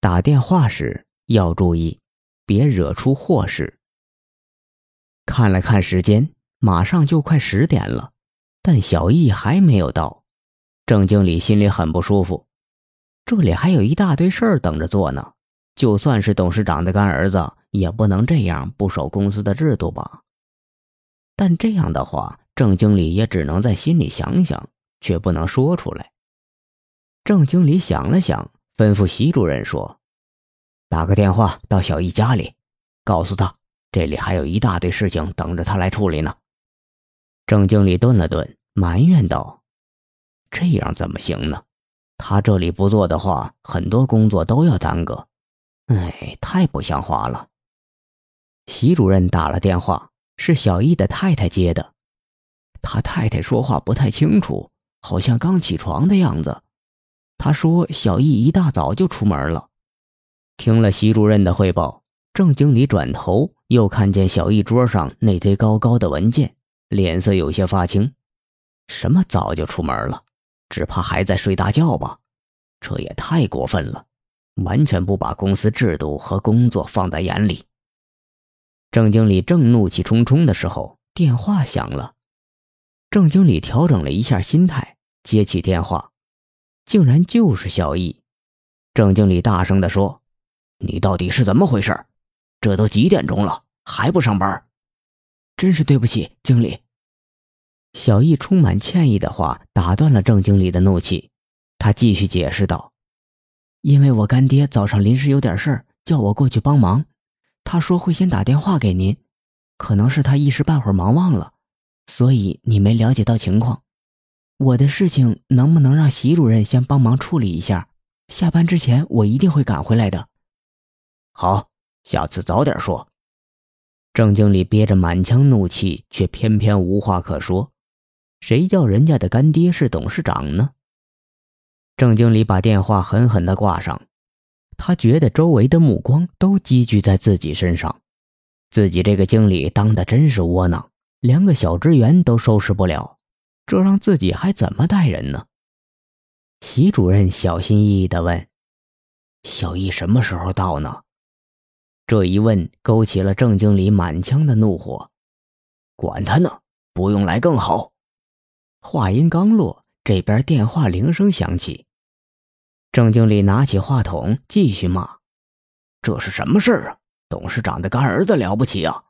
打电话时要注意，别惹出祸事。看了看时间，马上就快十点了，但小易还没有到。郑经理心里很不舒服，这里还有一大堆事儿等着做呢。就算是董事长的干儿子，也不能这样不守公司的制度吧？但这样的话，郑经理也只能在心里想想，却不能说出来。郑经理想了想，吩咐席主任说：“打个电话到小易家里，告诉他这里还有一大堆事情等着他来处理呢。”郑经理顿了顿，埋怨道：“这样怎么行呢？他这里不做的话，很多工作都要耽搁。哎，太不像话了。”席主任打了电话，是小易的太太接的。他太太说话不太清楚，好像刚起床的样子。他说：“小易一大早就出门了。”听了席主任的汇报，郑经理转头又看见小易桌上那堆高高的文件，脸色有些发青。什么早就出门了？只怕还在睡大觉吧？这也太过分了，完全不把公司制度和工作放在眼里。郑经理正怒气冲冲的时候，电话响了。郑经理调整了一下心态，接起电话，竟然就是小易。郑经理大声地说：“你到底是怎么回事？这都几点钟了，还不上班？真是对不起，经理。”小易充满歉意的话打断了郑经理的怒气，他继续解释道：“因为我干爹早上临时有点事儿，叫我过去帮忙。”他说会先打电话给您，可能是他一时半会儿忙忘了，所以你没了解到情况。我的事情能不能让席主任先帮忙处理一下？下班之前我一定会赶回来的。好，下次早点说。郑经理憋着满腔怒气，却偏偏无话可说。谁叫人家的干爹是董事长呢？郑经理把电话狠狠地挂上。他觉得周围的目光都积聚在自己身上，自己这个经理当的真是窝囊，连个小职员都收拾不了，这让自己还怎么待人呢？席主任小心翼翼地问：“小易什么时候到呢？”这一问勾起了郑经理满腔的怒火。管他呢，不用来更好。话音刚落，这边电话铃声响起。郑经理拿起话筒继续骂：“这是什么事儿啊？董事长的干儿子了不起啊！”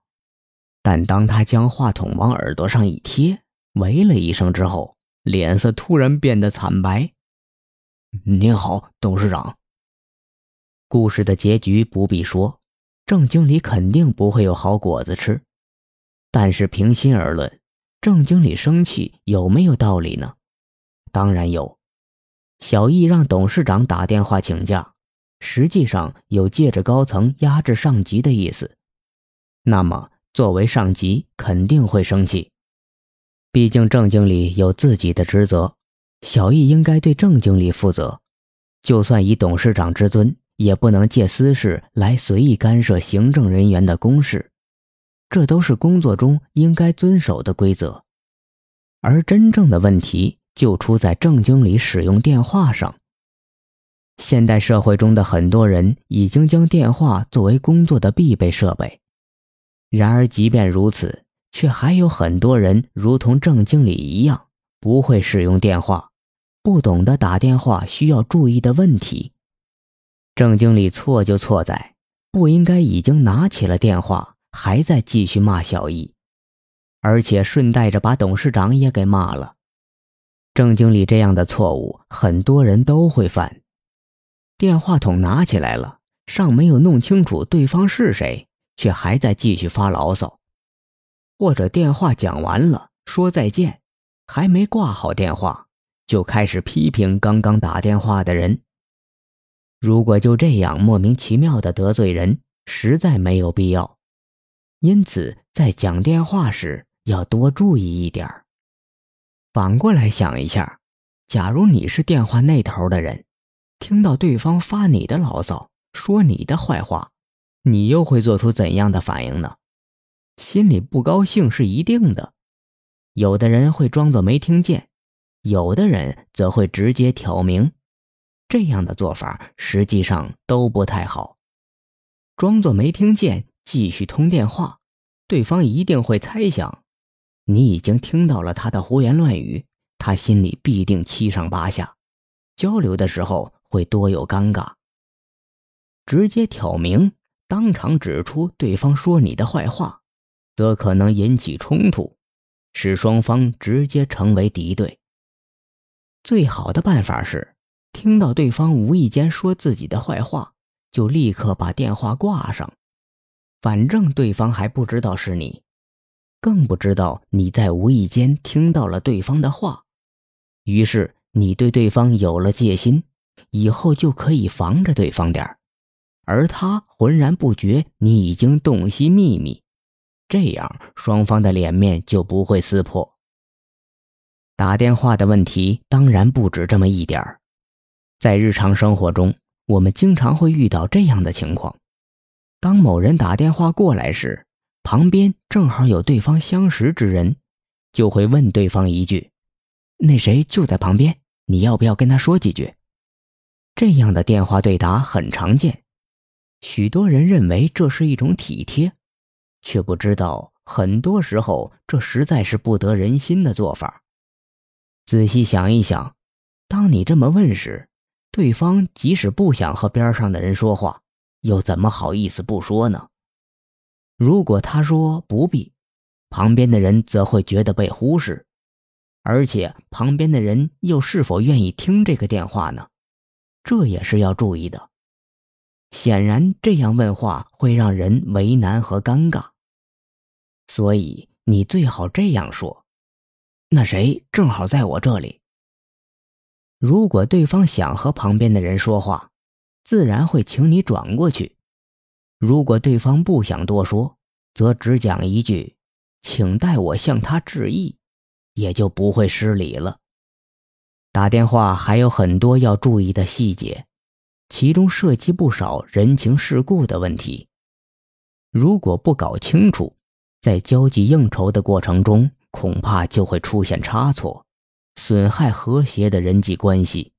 但当他将话筒往耳朵上一贴，喂了一声之后，脸色突然变得惨白。“您好，董事长。”故事的结局不必说，郑经理肯定不会有好果子吃。但是平心而论，郑经理生气有没有道理呢？当然有。小易让董事长打电话请假，实际上有借着高层压制上级的意思。那么，作为上级肯定会生气。毕竟郑经理有自己的职责，小易应该对郑经理负责。就算以董事长之尊，也不能借私事来随意干涉行政人员的公事，这都是工作中应该遵守的规则。而真正的问题。就出在郑经理使用电话上。现代社会中的很多人已经将电话作为工作的必备设备，然而即便如此，却还有很多人如同郑经理一样，不会使用电话，不懂得打电话需要注意的问题。郑经理错就错在不应该已经拿起了电话，还在继续骂小易，而且顺带着把董事长也给骂了。郑经理这样的错误，很多人都会犯。电话筒拿起来了，尚没有弄清楚对方是谁，却还在继续发牢骚；或者电话讲完了，说再见，还没挂好电话，就开始批评刚刚打电话的人。如果就这样莫名其妙的得罪人，实在没有必要。因此，在讲电话时要多注意一点。反过来想一下，假如你是电话那头的人，听到对方发你的牢骚，说你的坏话，你又会做出怎样的反应呢？心里不高兴是一定的。有的人会装作没听见，有的人则会直接挑明。这样的做法实际上都不太好。装作没听见，继续通电话，对方一定会猜想，你已经听到了他的胡言乱语，他心里必定七上八下，交流的时候会多有尴尬。直接挑明，当场指出对方说你的坏话，则可能引起冲突，使双方直接成为敌对。最好的办法是，听到对方无意间说自己的坏话，就立刻把电话挂上。反正对方还不知道是你，更不知道你在无意间听到了对方的话。于是你对对方有了戒心，以后就可以防着对方点儿，而他浑然不觉你已经洞悉秘密，这样双方的脸面就不会撕破。打电话的问题当然不止这么一点儿，在日常生活中，我们经常会遇到这样的情况：当某人打电话过来时，旁边正好有对方相识之人，就会问对方一句：“那谁就在旁边，你要不要跟他说几句？”这样的电话对答很常见，许多人认为这是一种体贴，却不知道很多时候这实在是不得人心的做法。仔细想一想，当你这么问时，对方即使不想和边上的人说话，又怎么好意思不说呢？如果他说不必，旁边的人则会觉得被忽视，而且旁边的人又是否愿意听这个电话呢？这也是要注意的。显然，这样问话会让人为难和尴尬，所以你最好这样说。那谁正好在我这里。如果对方想和旁边的人说话，自然会请你转过去；如果对方不想多说，则只讲一句“请代我向他致意”，也就不会失礼了。打电话还有很多要注意的细节，其中涉及不少人情世故的问题。如果不搞清楚，在交际应酬的过程中，恐怕就会出现差错，损害和谐的人际关系。